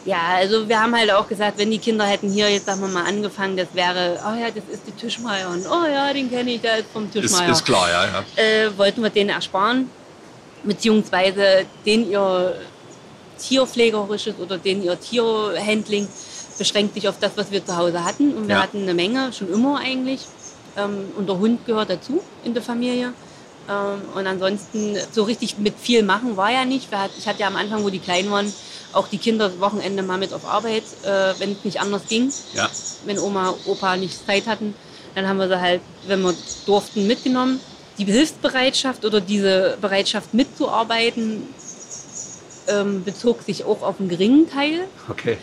Ja, also wir haben halt auch gesagt, wenn die Kinder hätten hier jetzt, sagen wir mal, angefangen, das wäre, oh ja, das ist die Tischmeier und oh ja, den kenne ich, der ist vom ist, Tischmeier. ist klar, ja. ja. äh, wollten wir denen ersparen, beziehungsweise den ihr tierpflegerisches oder den ihr Tierhandling beschränkt sich auf das, was wir zu Hause hatten. Und wir Ja. hatten eine Menge, schon immer eigentlich. Ähm, und der Hund gehört dazu in der Familie. Ähm, und ansonsten so richtig mit viel machen war ja nicht. Hat, ich hatte ja am Anfang, wo die klein waren, auch die Kinder das Wochenende mal mit auf Arbeit, äh, wenn es nicht anders ging ja. wenn Oma, Opa nicht Zeit hatten, dann haben wir sie halt, wenn wir durften, mitgenommen. Die Hilfsbereitschaft oder diese Bereitschaft mitzuarbeiten ähm, bezog sich auch auf einen geringen Teil. Okay.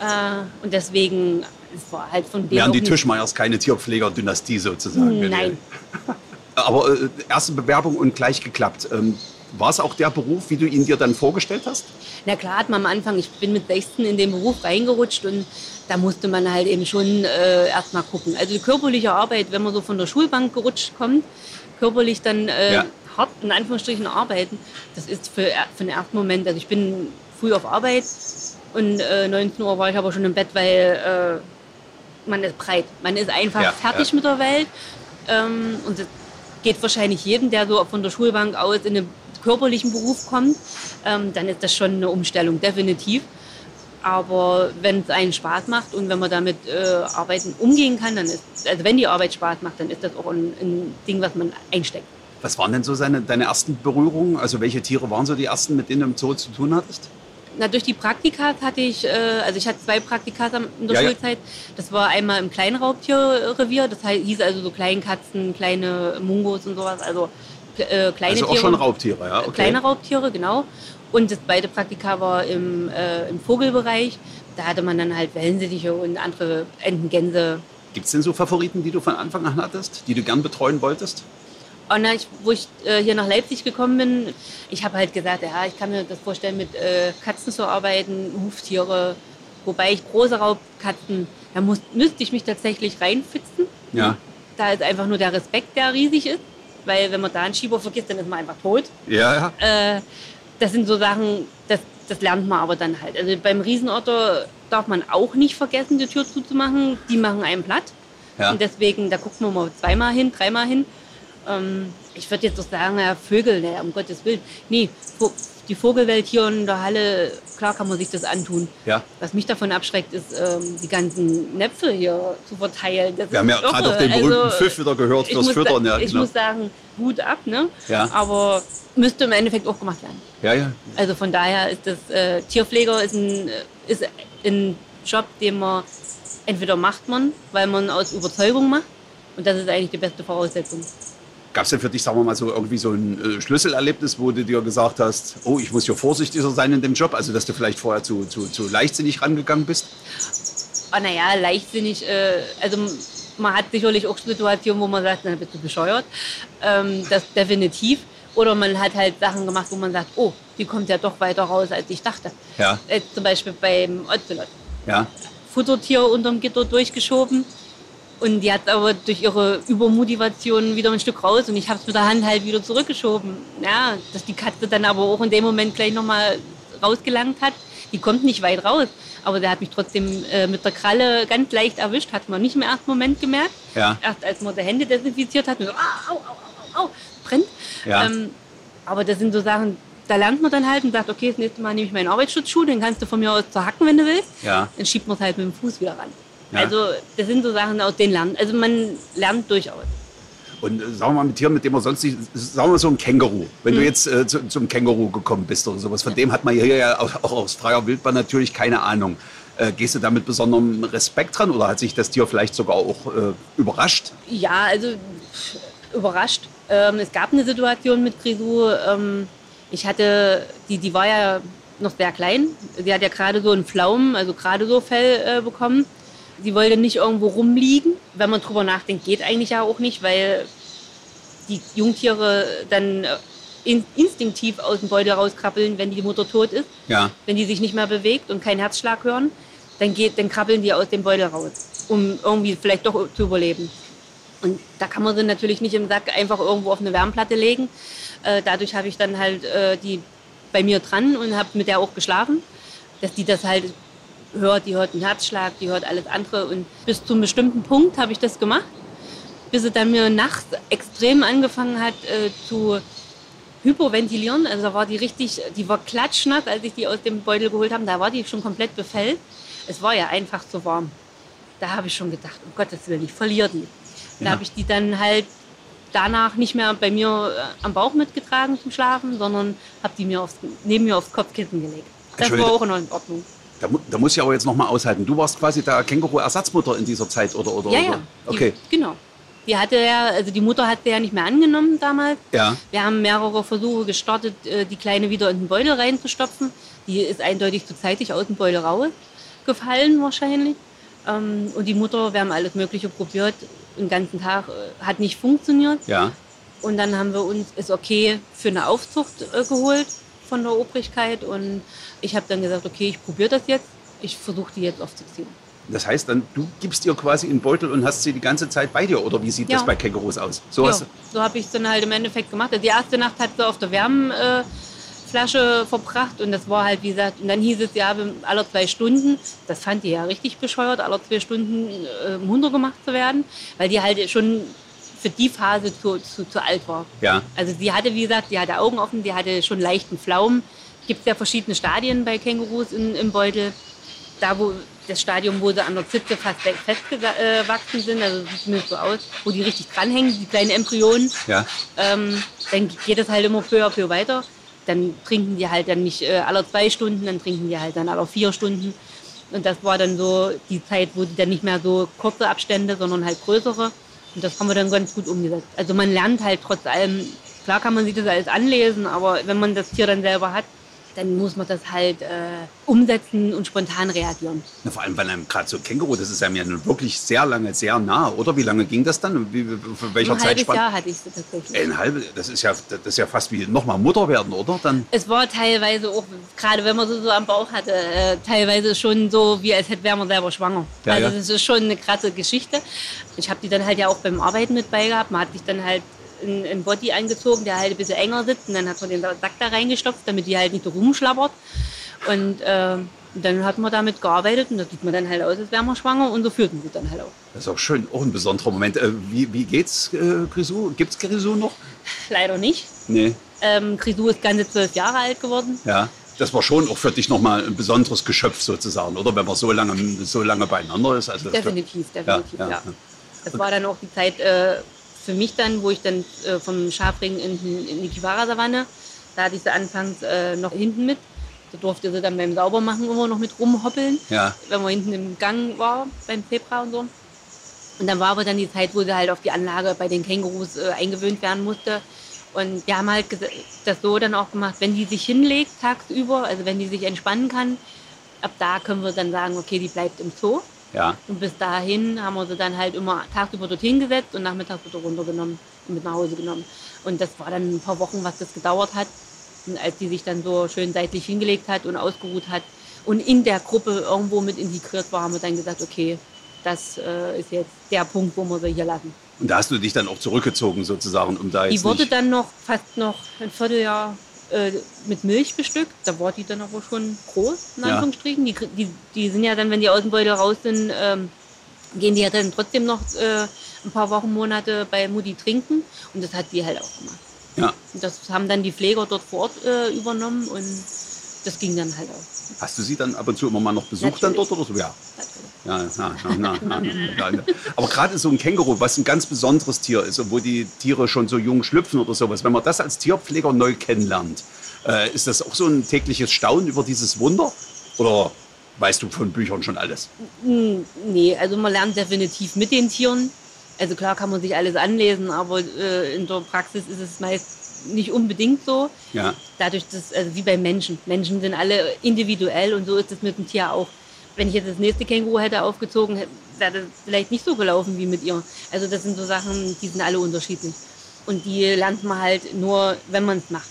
Äh, und deswegen, es war halt von dem Wären die Tischmeiers keine Tierpfleger-Dynastie sozusagen? Nein. Aber äh, erste Bewerbung und gleich geklappt. Ähm, war es auch der Beruf, wie du ihn dir dann vorgestellt hast? Na klar hat man am Anfang, ich bin mit 16 in den Beruf reingerutscht und da musste man halt eben schon äh, erstmal gucken. Also die körperliche Arbeit, wenn man so von der Schulbank gerutscht kommt, körperlich dann äh, Ja. hart in Anführungsstrichen arbeiten, das ist für, für den ersten Moment, also ich bin früh auf Arbeit und äh, 19 Uhr war ich aber schon im Bett, weil äh, man ist breit. Man ist einfach Ja, fertig ja. mit der Welt ähm, und das geht wahrscheinlich jedem, der so von der Schulbank aus in einen körperlichen Beruf kommt, ähm, dann ist das schon eine Umstellung, definitiv. Aber wenn es einen Spaß macht und wenn man damit äh, arbeiten umgehen kann, dann ist, also wenn die Arbeit Spaß macht, dann ist das auch ein, ein Ding, was man einsteckt. Was waren denn so seine, deine ersten Berührungen? Also welche Tiere waren so die ersten, mit denen du im Zoo zu tun hattest? Na, durch die Praktikas hatte ich, äh, also ich hatte zwei Praktikas in der Ja, ja. Schulzeit. Das war einmal im Kleinraubtierrevier, das heißt, hieß also so Kleinkatzen, kleine Mungos und sowas, also äh, kleine also auch Tiere. schon Raubtiere, ja? Okay. Kleine Raubtiere, genau. Und das zweite Praktika war im, äh, im Vogelbereich. Da hatte man dann halt Wellensittiche und andere Enten, Gänse. Gibt es denn so Favoriten, die du von Anfang an hattest, die du gern betreuen wolltest? Und dann, wo ich äh, hier nach Leipzig gekommen bin, ich habe halt gesagt, ja, ich kann mir das vorstellen, mit äh, Katzen zu arbeiten, Huftiere. Wobei ich große Raubkatzen, da muss, müsste ich mich tatsächlich reinfitzen. Ja. Da ist einfach nur der Respekt, der riesig ist. Weil wenn man da einen Schieber vergisst, dann ist man einfach tot. Ja, ja. Äh, das sind so Sachen, das, das lernt man aber dann halt. Also beim Riesenotter darf man auch nicht vergessen, die Tür zuzumachen. Die machen einen platt. Ja. Und deswegen, da guckt man mal zweimal hin, dreimal hin. Ähm, ich würde jetzt doch sagen, ja, Vögel, naja, um Gottes Willen. Nee, die Vogelwelt hier in der Halle, klar kann man sich das antun. Ja. Was mich davon abschreckt, ist, ähm, die ganzen Näpfe hier zu verteilen. Das Wir haben ja gerade auch den berühmten Also, Pfiff wieder gehört fürs Füttern. Ja, ich genau. muss sagen, Hut ab, ne? Ja. Aber müsste im Endeffekt auch gemacht werden. ja, ja. Also von daher ist das äh, Tierpfleger ist ein, äh, ist ein Job, den man entweder macht man, weil man aus Überzeugung macht. Und das ist eigentlich die beste Voraussetzung. Gab es denn für dich, sagen wir mal so, irgendwie so ein äh, Schlüsselerlebnis, wo du dir gesagt hast, oh, ich muss hier vorsichtiger sein in dem Job, also dass du vielleicht vorher zu, zu, zu leichtsinnig rangegangen bist? Oh, naja, leichtsinnig. Äh, also man hat sicherlich auch Situationen, wo man sagt, na, bist du bescheuert. Ähm, das definitiv. Oder man hat halt Sachen gemacht, wo man sagt, oh, die kommt ja doch weiter raus, als ich dachte. Ja. Äh, zum Beispiel beim Ocelot. Ja. Futtertier unterm Gitter durchgeschoben. Und die hat aber durch ihre Übermotivation wieder ein Stück raus und ich habe es mit der Hand halt wieder zurückgeschoben. Ja, dass die Katze dann aber auch in dem Moment gleich nochmal rausgelangt hat. Die kommt nicht weit raus, aber der hat mich trotzdem äh, mit der Kralle ganz leicht erwischt, hat man nicht im ersten Moment gemerkt. Ja. Erst als man die Hände desinfiziert hat, und so, au, au, au, au, au, brennt. Ja. Ähm, aber das sind so Sachen, da lernt man dann halt und sagt, okay, das nächste Mal nehme ich meinen Arbeitsschutzschuh, den kannst du von mir aus zerhacken, wenn du willst. Ja. Dann schiebt man es halt mit dem Fuß wieder ran. Ja. Also das sind so Sachen, aus denen lernt. Also man lernt durchaus. Und äh, sagen wir mal, mit Tieren, mit dem man sonst nicht, sagen wir mal so ein Känguru. Wenn Hm. du jetzt äh, zu, zum Känguru gekommen bist oder sowas, von dem hat man hier ja auch, auch aus freier Wildbahn natürlich keine Ahnung. Äh, gehst du da mit besonderem Respekt dran oder hat sich das Tier vielleicht sogar auch äh, überrascht? Ja, also überrascht. Ähm, es gab eine Situation mit Grisou. Ähm, ich hatte, die, die war ja noch sehr klein. Sie hat ja gerade so einen Pflaumen, also gerade so Fell äh, bekommen. Sie wollte nicht irgendwo rumliegen. Wenn man drüber nachdenkt, geht eigentlich ja auch nicht, weil die Jungtiere dann äh, in, instinktiv aus dem Beutel rauskrabbeln, wenn die Mutter tot ist. Ja. Wenn die sich nicht mehr bewegt und keinen Herzschlag hören, dann, geht, dann krabbeln die aus dem Beutel raus, um irgendwie vielleicht doch zu überleben. Und da kann man sie natürlich nicht im Sack einfach irgendwo auf eine Wärmplatte legen. Äh, dadurch habe ich dann halt äh, die bei mir dran und habe mit der auch geschlafen, dass die das halt hört. Die hört den Herzschlag, die hört alles andere. Und bis zu einem bestimmten Punkt habe ich das gemacht, bis sie dann mir nachts extrem angefangen hat äh, zu hypoventilieren. Also da war die richtig, die war klatschnass, als ich die aus dem Beutel geholt habe. Da war die schon komplett befällt. Es war ja einfach zu warm. Da habe ich schon gedacht, um Gottes Willen, ich verliere die. Da Ja. habe ich die dann halt danach nicht mehr bei mir äh, am Bauch mitgetragen zum Schlafen, sondern habe die mir aufs, neben mir aufs Kopfkissen gelegt. Das war auch in Ordnung. Da, da muss ich aber jetzt noch mal aushalten. Du warst quasi der Känguru-Ersatzmutter in dieser Zeit, oder? oder Ja, oder? ja. Okay. Die, genau. Die hatte ja, also die Mutter hat sie ja nicht mehr angenommen damals. Ja. Wir haben mehrere Versuche gestartet, äh, die Kleine wieder in den Beutel reinzustopfen. Die ist eindeutig zu zeitig aus dem Beutel rausgefallen wahrscheinlich. Ähm, Und die Mutter, wir haben alles Mögliche probiert, den ganzen Tag, äh, hat nicht funktioniert. Ja. Und dann haben wir uns es okay für eine Aufzucht äh, geholt von der Obrigkeit. Und ich habe dann gesagt, okay, ich probiere das jetzt. Ich versuche die jetzt aufzuziehen. Das heißt dann, du gibst ihr quasi einen Beutel und hast sie die ganze Zeit bei dir, oder wie sieht das Ja. bei Kängurus aus? So Ja, so habe ich es dann halt im Endeffekt gemacht. Also die erste Nacht hat sie auf der Wärmflasche äh, verbracht und das war halt, wie gesagt, und dann hieß es ja, alle zwei Stunden, das fand die ja richtig bescheuert, alle zwei Stunden äh, munter gemacht zu werden, weil die halt schon für die Phase zu, zu, zu alt war. Ja. Also sie hatte, wie gesagt, die hatte Augen offen, die hatte schon leichten Pflaumen. Gibt ja verschiedene Stadien bei Kängurus in, im Beutel. Da, wo das Stadium, wo sie an der Zitze fast festgewachsen sind, also sieht zumindest so aus, wo die richtig dranhängen, die kleinen Embryonen, Ja. ähm, dann geht es halt immer peu à peu weiter. Dann trinken die halt dann nicht äh, alle zwei Stunden, dann trinken die halt dann alle vier Stunden. Und das war dann so die Zeit, wo die dann nicht mehr so kurze Abstände, sondern halt größere. Und das haben wir dann ganz gut umgesetzt. Also man lernt halt trotz allem, klar kann man sich das alles anlesen, aber wenn man das Tier dann selber hat, dann muss man das halt äh, umsetzen und spontan reagieren. Na, vor allem, weil einem gerade so Känguru, das ist einem ja nun wirklich sehr lange, sehr nah, oder? Wie lange ging das dann? Wie, für welcher Ein halbes? Jahr hatte ich tatsächlich. Ein halbes, das ist ja, das ist ja fast wie nochmal Mutter werden, oder? Dann, Es war teilweise auch, gerade wenn man so, so am Bauch hatte, äh, teilweise schon so, wie als hätte wäre man selber schwanger. Ja, also ja. das ist schon eine krasse Geschichte. Ich habe die dann halt ja auch beim Arbeiten mit bei gehabt. Man hat sich dann halt einen einen Body angezogen, der halt ein bisschen enger sitzt und dann hat man den Sack da reingestopft, damit die halt nicht so rumschlabbert. Und äh, dann hat man damit gearbeitet und da sieht man dann halt aus, als wäre man schwanger und so führten sie dann halt auch. das ist auch schön, auch ein besonderer Moment. Äh, wie, wie geht's, äh, Grisou? Gibt's Grisou noch? Leider nicht. Nee. Ähm, Grisou ist ganze zwölf Jahre alt geworden. Ja. Das war schon auch für dich nochmal ein besonderes Geschöpf sozusagen, oder? Wenn man so lange, so lange beieinander ist. Also Definitiv, definitiv, ja. ja. Das war dann auch die Zeit äh, für mich dann, wo ich dann äh, vom Schafring in, in die Kiwara-Savanne, da hatte ich sie anfangs äh, noch hinten mit. Da durfte sie dann beim Saubermachen immer noch mit rumhoppeln, Ja. wenn man hinten im Gang war, beim Zebra und so. Und dann war aber dann die Zeit, wo sie halt auf die Anlage bei den Kängurus äh, eingewöhnt werden musste. Und wir haben halt das so dann auch gemacht, wenn die sich hinlegt tagsüber, also wenn die sich entspannen kann, ab da können wir dann sagen, okay, die bleibt im Zoo. Ja. Und bis dahin haben wir sie dann halt immer tagsüber dorthin gesetzt und nachmittags wieder runtergenommen und mit nach Hause genommen. Und das war dann ein paar Wochen, was das gedauert hat. Und als die sich dann so schön seitlich hingelegt hat und ausgeruht hat und in der Gruppe irgendwo mit integriert war, haben wir dann gesagt, okay, das äh, ist jetzt der Punkt, wo wir sie hier lassen. Und da hast du dich dann auch zurückgezogen sozusagen, um da Die jetzt wurde nicht... dann noch fast noch ein Vierteljahr äh, mit Milch bestückt. Da war die dann aber schon groß, in Ja. Anführungsstrichen. Die, krie- die, die sind ja dann, wenn die Außenbeute raus sind, ähm, gehen die ja dann trotzdem noch äh, ein paar Wochen, Monate bei Mutti trinken. Und das hat die halt auch gemacht. Ja. Und das haben dann die Pfleger dort vor Ort äh, übernommen und das ging dann halt auch. Hast du sie dann ab und zu immer mal noch besucht dann dort oder so? Ja. Ja, na, na, na, na. Aber gerade so ein Känguru, was ein ganz besonderes Tier ist, wo die Tiere schon so jung schlüpfen oder sowas, wenn man das als Tierpfleger neu kennenlernt, äh, ist das auch so ein tägliches Staunen über dieses Wunder? Oder weißt du von Büchern schon alles? Hm, Nee, also man lernt definitiv mit den Tieren. Also klar kann man sich alles anlesen, aber äh, in der Praxis ist es meist nicht unbedingt so. Ja. Dadurch, dass, also wie bei Menschen. Menschen sind alle individuell und so ist es mit dem Tier auch. Wenn ich jetzt das nächste Känguru hätte aufgezogen, wäre das vielleicht nicht so gelaufen wie mit ihr. Also das sind so Sachen, die sind alle unterschiedlich. Und die lernt man halt nur, wenn man es macht.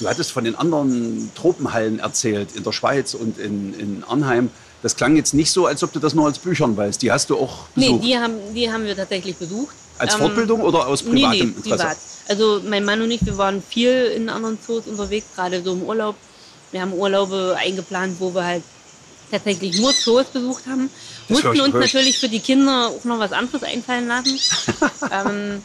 Du hattest von den anderen Tropenhallen erzählt, in der Schweiz und in, in Arnheim. Das klang jetzt nicht so, als ob du das nur als Büchern weißt. Die hast du auch Nee, besucht. die haben, die haben wir tatsächlich besucht. als Ähm, Fortbildung oder aus Nee, privatem nee, Interesse? privat. Also mein Mann und ich, wir waren viel in anderen Zoos unterwegs, gerade so im Urlaub. Wir haben Urlaube eingeplant, wo wir halt tatsächlich nur Zoos besucht haben. Das Mussten uns natürlich für die Kinder auch noch was anderes einfallen lassen. ähm,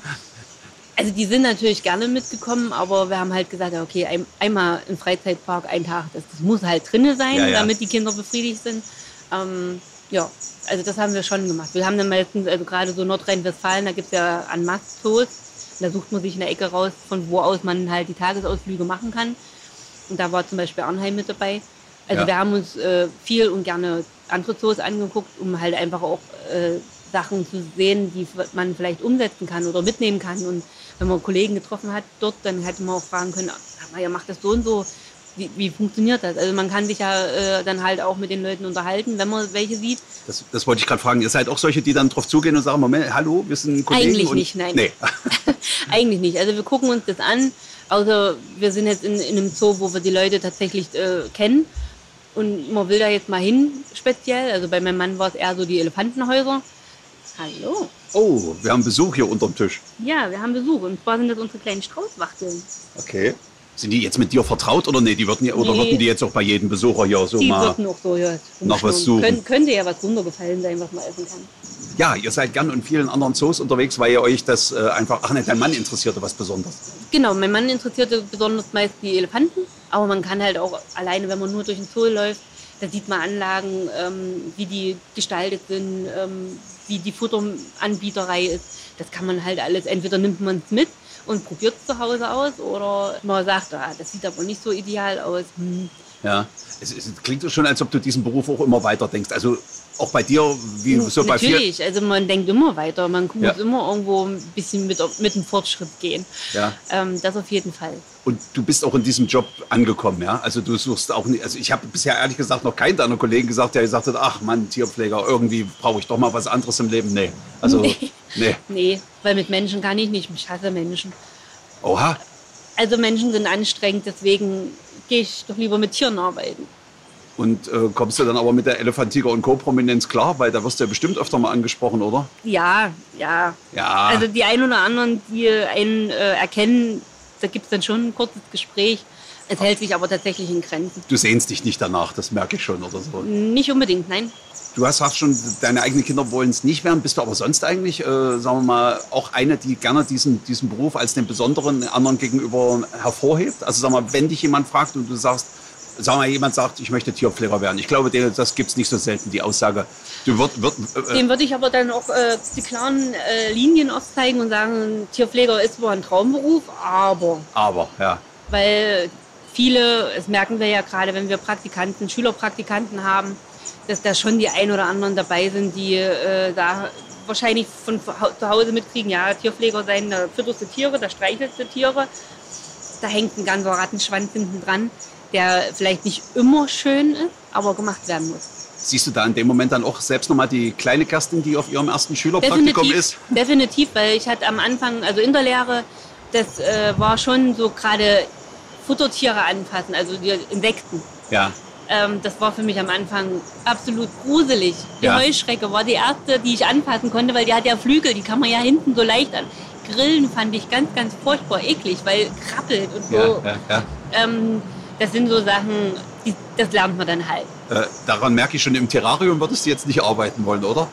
also die sind natürlich gerne mitgekommen, aber wir haben halt gesagt, okay, ein, einmal im Freizeitpark, ein Tag, das, das muss halt drinne sein, Ja, ja. damit die Kinder befriedigt sind. Ähm, ja, also das haben wir schon gemacht. Wir haben dann meistens, also gerade so Nordrhein-Westfalen, da gibt es ja an Mastzoos. Da sucht man sich eine Ecke raus, von wo aus man halt die Tagesausflüge machen kann. Und da war zum Beispiel Arnheim mit dabei. Also Ja. wir haben uns äh, viel und gerne andere Zoos angeguckt, um halt einfach auch äh, Sachen zu sehen, die man vielleicht umsetzen kann oder mitnehmen kann. Und wenn man Kollegen getroffen hat dort, dann hätte man auch fragen können, sag mal, ihr macht das so und so. Wie, wie funktioniert das? Also man kann sich ja äh, dann halt auch mit den Leuten unterhalten, wenn man welche sieht. Das, das wollte ich gerade fragen. Ihr seid auch solche, die dann drauf zugehen und sagen, Moment, hallo, wir sind Kollegen. Eigentlich und, nicht, nein. Nee. Eigentlich nicht. Also wir gucken uns das an, außer wir sind jetzt in, in einem Zoo, wo wir die Leute tatsächlich äh, kennen. Und man will da jetzt mal hin, speziell. Also bei meinem Mann war es eher so die Elefantenhäuser. Hallo. Oh, wir haben Besuch hier unterm Tisch. Ja, wir haben Besuch. Und zwar sind das unsere kleinen Straußwachteln. Okay. Sind die jetzt mit dir vertraut oder nee? Die würden, ja- oder Nee. würden die jetzt auch bei jedem Besucher hier so Die mal. würden auch so ja, nach was suchen. Kön könnte ja was runtergefallen sein, was man essen kann. Ja, ihr seid gern in vielen anderen Zoos unterwegs, weil ihr euch das äh, einfach. Ach ne, dein Mann interessierte was Besonderes. Genau, mein Mann interessierte besonders meist die Elefanten. Aber man kann halt auch alleine, wenn man nur durch den Zoo läuft, da sieht man Anlagen, ähm, wie die gestaltet sind, ähm, wie die Futteranbieterei ist. Das kann man halt alles, entweder nimmt man es mit und probiert es zu Hause aus oder man sagt, ah, das sieht aber nicht so ideal aus. Hm, Ja. Es, es klingt schon, als ob du diesen Beruf auch immer weiter denkst. Also auch bei dir, wie so bei vielen. Natürlich, also man denkt immer weiter. Man muss Ja. immer irgendwo ein bisschen mit, mit dem Fortschritt gehen. Ja. Ähm, das auf jeden Fall. Und du bist auch in diesem Job angekommen, ja? Also du suchst auch nicht, also ich habe bisher ehrlich gesagt noch keinen deiner Kollegen gesagt, der gesagt hat, ach Mann, Tierpfleger, irgendwie brauche ich doch mal was anderes im Leben. Nee. Also, nee. Nee. Nee, weil mit Menschen kann ich nicht. Ich hasse Menschen. Oha. Also Menschen sind anstrengend, deswegen gehe ich doch lieber mit Tieren arbeiten. Und äh, kommst du dann aber mit der Elefant, Tiger und Co-Prominenz klar? Weil da wirst du ja bestimmt öfter mal angesprochen, oder? Ja, ja. Ja. Also die einen oder anderen, die einen äh, erkennen, da gibt es dann schon ein kurzes Gespräch. Es hält sich aber tatsächlich in Grenzen. Du sehnst dich nicht danach, das merke ich schon oder so. Nicht unbedingt, nein. Du hast, hast schon, deine eigenen Kinder wollen es nicht werden. Bist du aber sonst eigentlich, äh, sagen wir mal, auch eine, die gerne diesen, diesen Beruf als den besonderen anderen gegenüber hervorhebt? Also sag mal, wenn dich jemand fragt und du sagst, sag mal, jemand sagt, ich möchte Tierpfleger werden. Ich glaube, das gibt es nicht so selten, die Aussage. Du wird, wird, äh, Dem würde ich aber dann auch äh, die klaren äh, Linien aufzeigen und sagen, Tierpfleger ist zwar ein Traumberuf, aber aber, ja. weil viele, das merken wir ja gerade, wenn wir Praktikanten, Schülerpraktikanten haben, dass da schon die ein oder anderen dabei sind, die äh, da wahrscheinlich von zu Hause mitkriegen, ja, Tierpfleger sein, da fütterst du Tiere, da streichelst du Tiere, da hängt ein ganzer Rattenschwanz hinten dran, der vielleicht nicht immer schön ist, aber gemacht werden muss. Siehst du da in dem Moment dann auch selbst nochmal die kleine Kerstin, die auf ihrem ersten Schülerpraktikum Definitiv, ist? definitiv, weil ich hatte am Anfang, also in der Lehre, das äh, war schon so gerade Futtertiere anfassen, also die Insekten. Ja. Ähm, das war für mich am Anfang absolut gruselig. Die Ja. Heuschrecke war die erste, die ich anfassen konnte, weil die hat ja Flügel, die kann man ja hinten so leicht an. Grillen fand ich ganz, ganz furchtbar eklig, weil krabbelt und so. Ja, ja, ja. Ähm, das sind so Sachen, die, das lernt man dann halt. Äh, daran merke ich schon, im Terrarium würdest du jetzt nicht arbeiten wollen, oder?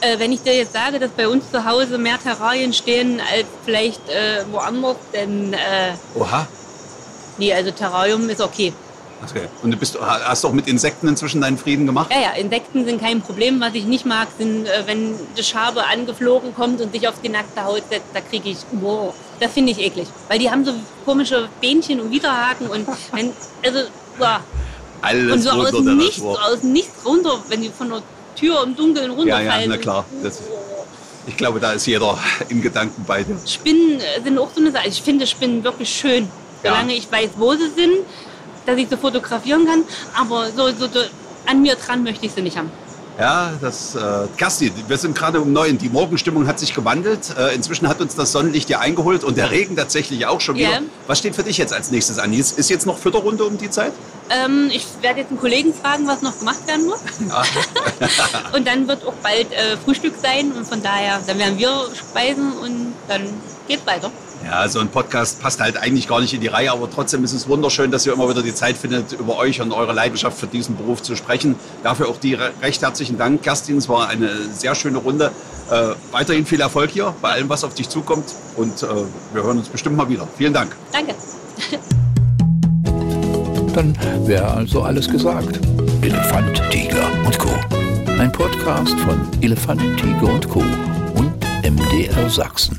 Äh, wenn ich dir jetzt sage, dass bei uns zu Hause mehr Terrarien stehen als vielleicht äh, woanders, dann äh, Oha. nee, also Terrarium ist okay. Okay. Und du bist, hast auch mit Insekten inzwischen deinen Frieden gemacht? Ja, ja, Insekten sind kein Problem. Was ich nicht mag, sind, äh, wenn die Schabe angeflogen kommt und sich auf die nackte Haut setzt, da kriege ich, wow, das finde ich eklig. Weil die haben so komische Bähnchen und Widerhaken und wenn, also, boah. Alles und so aus nichts, aus nichts runter, wenn die von der Tür im Dunkeln Ja, runterfallen. ja, na klar. Das, ich glaube, da ist jeder in Gedanken bei dir. Spinnen sind auch so eine Sache. Ich finde Spinnen wirklich schön. Ja. Solange ich weiß, wo sie sind, dass ich sie fotografieren kann. Aber so, so, so an mir dran möchte ich sie nicht haben. Ja, das, äh, Kerstin, wir sind gerade um neun. Die Morgenstimmung hat sich gewandelt. Äh, inzwischen hat uns das Sonnenlicht ja eingeholt und der Regen tatsächlich auch schon wieder. Ja. Was steht für dich jetzt als nächstes an? Ist, ist jetzt noch Fütterrunde um die Zeit? Ähm, ich werde jetzt einen Kollegen fragen, was noch gemacht werden muss. Ja. und dann wird auch bald äh, Frühstück sein. Und von daher, dann werden wir speisen und dann geht's weiter. Ja, so ein Podcast passt halt eigentlich gar nicht in die Reihe, aber trotzdem ist es wunderschön, dass ihr immer wieder die Zeit findet, über euch und eure Leidenschaft für diesen Beruf zu sprechen. Dafür auch die re- recht herzlichen Dank, Kerstin. Es war eine sehr schöne Runde. Äh, weiterhin viel Erfolg hier bei allem, was auf dich zukommt. Und äh, wir hören uns bestimmt mal wieder. Vielen Dank. Danke. Dann wäre also alles gesagt. Elefant, Tiger und Co. Ein Podcast von Elefant, Tiger und Co. und MDR Sachsen.